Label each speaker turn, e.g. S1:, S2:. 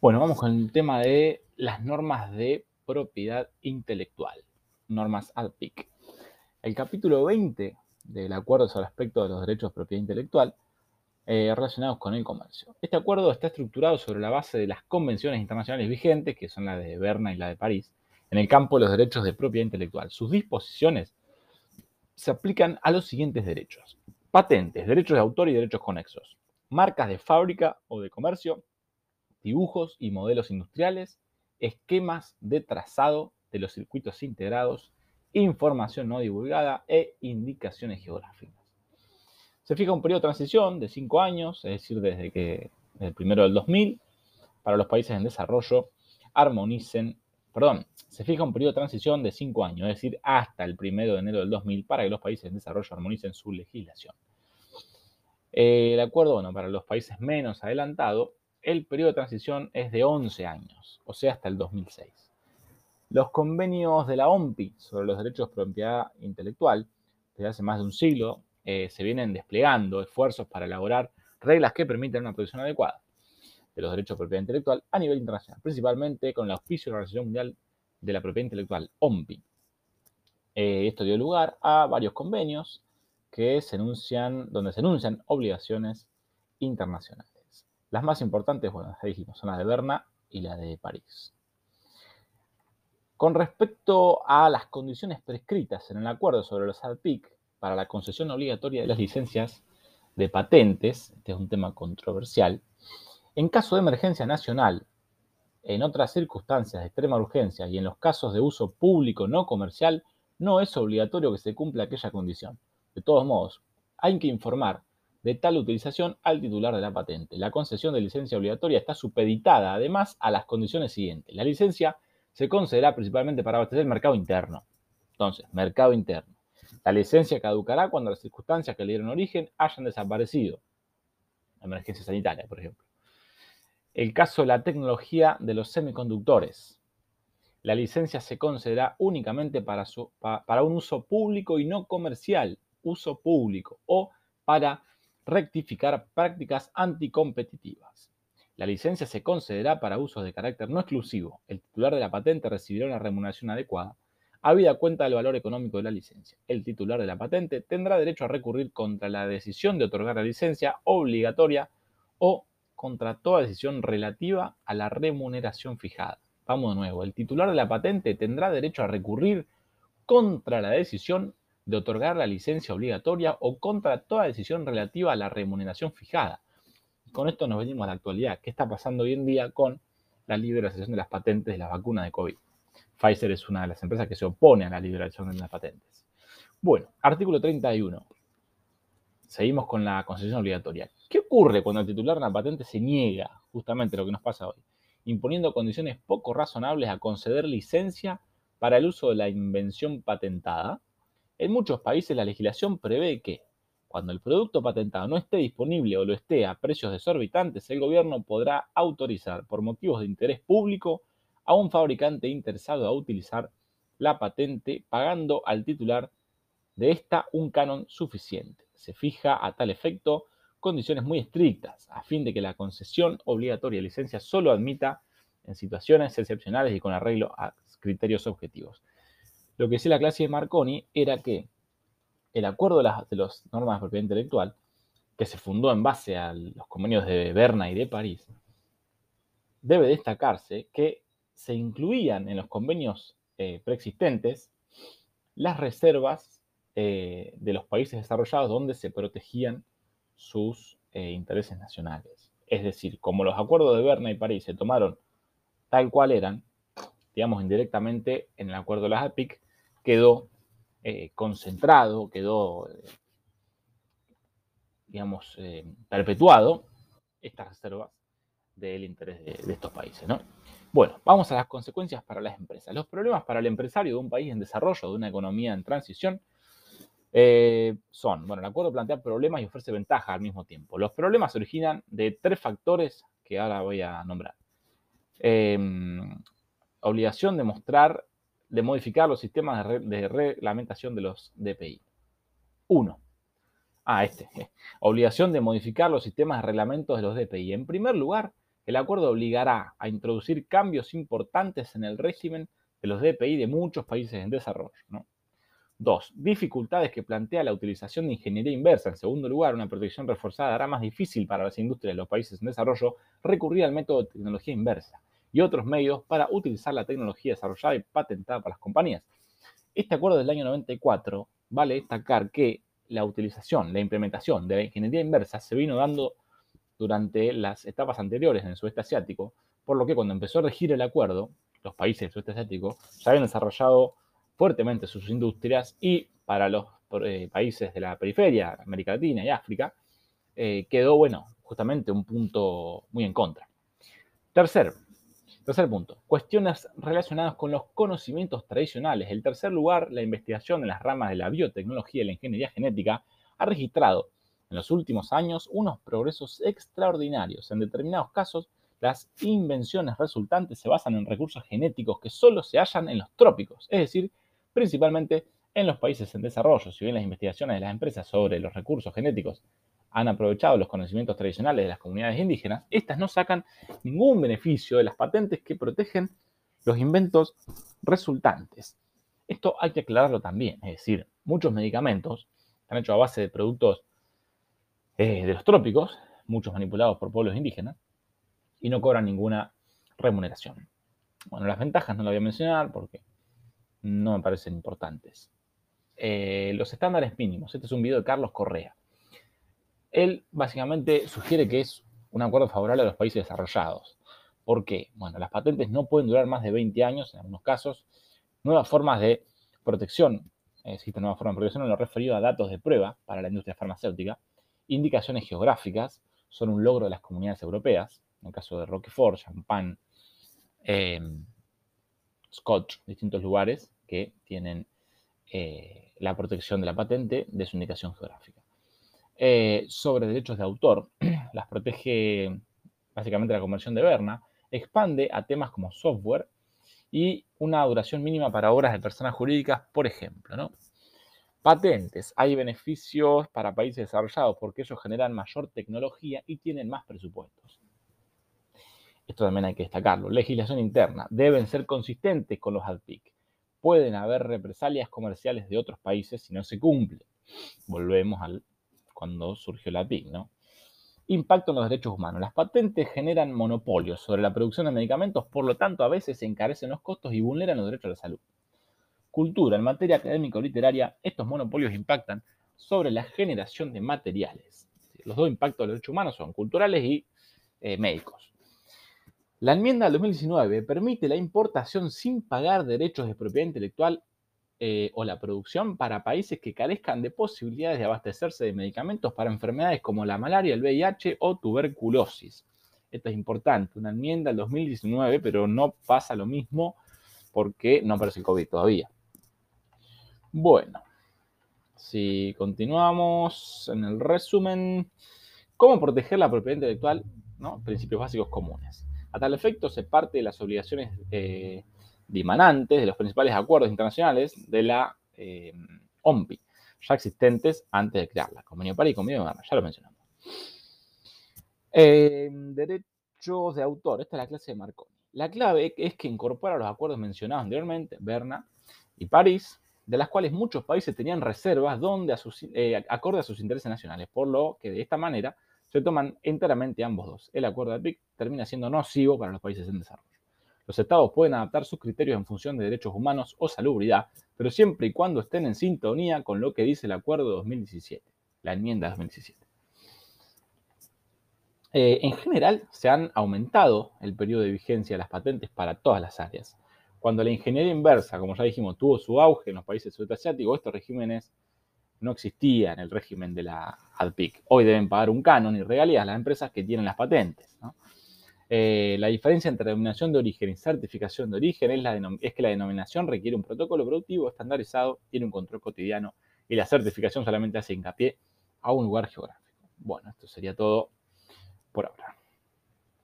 S1: Bueno, vamos con el tema de las normas de propiedad intelectual, normas ADPIC. El capítulo 20 del acuerdo sobre el aspecto de los derechos de propiedad intelectual eh, relacionados con el comercio. Este acuerdo está estructurado sobre la base de las convenciones internacionales vigentes, que son la de Berna y la de París, en el campo de los derechos de propiedad intelectual. Sus disposiciones se aplican a los siguientes derechos. Patentes, derechos de autor y derechos conexos. Marcas de fábrica o de comercio, dibujos y modelos industriales, esquemas de trazado de los circuitos integrados, información no divulgada e indicaciones geográficas. Se fija un periodo de transición de cinco años, es decir, desde que el primero del 2000, para los países en desarrollo armonicen, perdón, se fija un periodo de transición de cinco años, es decir, hasta el primero de enero del 2000, para que los países en desarrollo armonicen su legislación. Eh, el acuerdo, bueno, para los países menos adelantados, el periodo de transición es de 11 años, o sea, hasta el 2006. Los convenios de la OMPI sobre los derechos de propiedad intelectual, desde hace más de un siglo, eh, se vienen desplegando esfuerzos para elaborar reglas que permitan una protección adecuada de los derechos de propiedad intelectual a nivel internacional, principalmente con el auspicio de la Organización Mundial de la Propiedad Intelectual, OMPI. Eh, esto dio lugar a varios convenios que se enuncian, donde se enuncian obligaciones internacionales. Las más importantes, bueno, ya dijimos, son la de Berna y la de París. Con respecto a las condiciones prescritas en el acuerdo sobre los ADPIC para la concesión obligatoria de las licencias de patentes, este es un tema controversial, en caso de emergencia nacional, en otras circunstancias de extrema urgencia y en los casos de uso público no comercial, no es obligatorio que se cumpla aquella condición. De todos modos, hay que informar de tal utilización al titular de la patente. La concesión de licencia obligatoria está supeditada además a las condiciones siguientes. La licencia se concederá principalmente para abastecer el mercado interno. Entonces, mercado interno. La licencia caducará cuando las circunstancias que le dieron origen hayan desaparecido. Emergencia sanitaria, por ejemplo. El caso de la tecnología de los semiconductores. La licencia se concederá únicamente para, para un uso público y no comercial, uso público, o para rectificar prácticas anticompetitivas. La licencia se concederá para usos de carácter no exclusivo. El titular de la patente recibirá una remuneración adecuada, habida cuenta del valor económico de la licencia. El titular de la patente tendrá derecho a recurrir contra la decisión de otorgar la licencia obligatoria o contra toda decisión relativa a la remuneración fijada. Vamos de nuevo, el titular de la patente tendrá derecho a recurrir contra la decisión de otorgar la licencia obligatoria o contra toda decisión relativa a la remuneración fijada. Con esto nos venimos a la actualidad. ¿Qué está pasando hoy en día con la liberación de las patentes de las vacunas de COVID? Pfizer es una de las empresas que se opone a la liberación de las patentes. Bueno, artículo 31. Seguimos con la concesión obligatoria. ¿Qué ocurre cuando el titular de una patente se niega, justamente lo que nos pasa hoy, imponiendo condiciones poco razonables a conceder licencia para el uso de la invención patentada? En muchos países la legislación prevé que, cuando el producto patentado no esté disponible o lo esté a precios desorbitantes, el gobierno podrá autorizar, por motivos de interés público, a un fabricante interesado a utilizar la patente pagando al titular de esta un canon suficiente. Se fija a tal efecto condiciones muy estrictas a fin de que la concesión obligatoria de licencia solo admita en situaciones excepcionales y con arreglo a criterios objetivos. Lo que decía la clase de Marconi era que el acuerdo de las normas de propiedad intelectual, que se fundó en base a los convenios de Berna y de París, debe destacarse que se incluían en los convenios eh, preexistentes las reservas eh, de los países desarrollados donde se protegían sus eh, intereses nacionales. Es decir, como los acuerdos de Berna y París se tomaron tal cual eran, digamos indirectamente en el acuerdo de las APIC, quedó eh, concentrado, quedó, eh, digamos, eh, perpetuado estas reservas del interés de, estos países. ¿no? Bueno, vamos a las consecuencias para las empresas. Los problemas para el empresario de un país en desarrollo, de una economía en transición, son, bueno, el acuerdo plantea problemas y ofrece ventajas al mismo tiempo. Los problemas originan de tres factores que ahora voy a nombrar. Obligación de mostrar de modificar los sistemas de, reglamentación de los DPI. Uno. Ah, este. Obligación de modificar los sistemas de reglamentos de los DPI. En primer lugar, El acuerdo obligará a introducir cambios importantes en el régimen de los DPI de muchos países en desarrollo. Dos, dificultades que plantea la utilización de ingeniería inversa. En segundo lugar, una protección reforzada hará más difícil para las industrias de los países en desarrollo recurrir al método de tecnología inversa y otros medios para utilizar la tecnología desarrollada y patentada por las compañías. Este acuerdo del año 94 vale destacar que la utilización, la implementación de la ingeniería inversa se vino dando durante las etapas anteriores en el sudeste asiático, por lo que cuando empezó a regir el acuerdo, los países del sudeste asiático ya habían desarrollado fuertemente sus industrias y para los eh, países de la periferia, América Latina y África, eh, quedó, bueno, justamente un punto muy en contra. Tercer, tercer punto, cuestiones relacionadas con los conocimientos tradicionales. En tercer lugar, la investigación en las ramas de la biotecnología y la ingeniería genética ha registrado en los últimos años unos progresos extraordinarios. En determinados casos, las invenciones resultantes se basan en recursos genéticos que solo se hallan en los trópicos, es decir, principalmente en los países en desarrollo. Si bien las investigaciones de las empresas sobre los recursos genéticos han aprovechado los conocimientos tradicionales de las comunidades indígenas, estas no sacan ningún beneficio de las patentes que protegen los inventos resultantes. Esto hay que aclararlo también, es decir, muchos medicamentos están hechos a base de productos eh, de los trópicos, muchos manipulados por pueblos indígenas, y no cobran ninguna remuneración. Bueno, las ventajas no las voy a mencionar porque no me parecen importantes. Eh, los estándares mínimos. Este es un video de Carlos Correa. Él básicamente sugiere que es un acuerdo favorable a los países desarrollados. ¿Por qué? Bueno, las patentes no pueden durar más de 20 años en algunos casos. Nuevas formas de protección. Existen nuevas formas de protección en lo referido a datos de prueba para la industria farmacéutica indicaciones geográficas son un logro de las comunidades europeas, en el caso de Roquefort, Champagne, em, Scotch, distintos lugares que tienen eh, la protección de la patente de su indicación geográfica. Eh, sobre derechos de autor, las protege básicamente la conversión de Berna, expande a temas como software y una duración mínima para obras de personas jurídicas, por ejemplo. ¿no? Patentes. Hay beneficios para países desarrollados porque ellos generan mayor tecnología y tienen más presupuestos. Esto también hay que destacarlo. Legislación interna. Deben ser consistentes con los ADPIC. Pueden haber represalias comerciales de otros países si no se cumple. Volvemos al cuando surgió la PIC, ¿no? Impacto en los derechos humanos. Las patentes generan monopolios sobre la producción de medicamentos, por lo tanto, a veces se encarecen los costos y vulneran los derechos a la salud cultura, en materia académico-literaria, estos monopolios impactan sobre la generación de materiales. Los dos impactos de los derechos humanos son culturales y eh, médicos. La enmienda del 2019 permite la importación sin pagar derechos de propiedad intelectual eh, o la producción para países que carezcan de posibilidades de abastecerse de medicamentos para enfermedades como la malaria, el VIH o tuberculosis. Esto es importante, una enmienda del 2019, pero no pasa lo mismo porque no aparece el COVID todavía. Bueno, si continuamos en el resumen, ¿cómo proteger la propiedad intelectual? ¿no? Principios básicos comunes. A tal efecto, se parte de las obligaciones eh, dimanantes de los principales acuerdos internacionales de la eh, OMPI, ya existentes antes de crearla. Convenio París y Convenio de ya lo mencionamos. Eh, derechos de autor, esta es la clase de Marconi. La clave es que incorpora los acuerdos mencionados anteriormente, Berna y París, de las cuales muchos países tenían reservas donde eh, acorde a sus intereses nacionales, por lo que de esta manera se toman enteramente ambos dos. El acuerdo de PIC termina siendo nocivo para los países en desarrollo. Los estados pueden adaptar sus criterios en función de derechos humanos o salubridad, pero siempre y cuando estén en sintonía con lo que dice el acuerdo de 2017, la enmienda de 2017. Eh, en general, se han aumentado el periodo de vigencia de las patentes para todas las áreas. Cuando la ingeniería inversa, como ya dijimos, tuvo su auge en los países sudasiáticos, estos regímenes no existían en el régimen de la ADPIC. Hoy deben pagar un canon y regalías las empresas que tienen las patentes. Eh, la diferencia entre denominación de origen y certificación de origen es, es, que la denominación requiere un protocolo productivo estandarizado, tiene un control cotidiano y la certificación solamente hace hincapié a un lugar geográfico. Bueno, esto sería todo por ahora.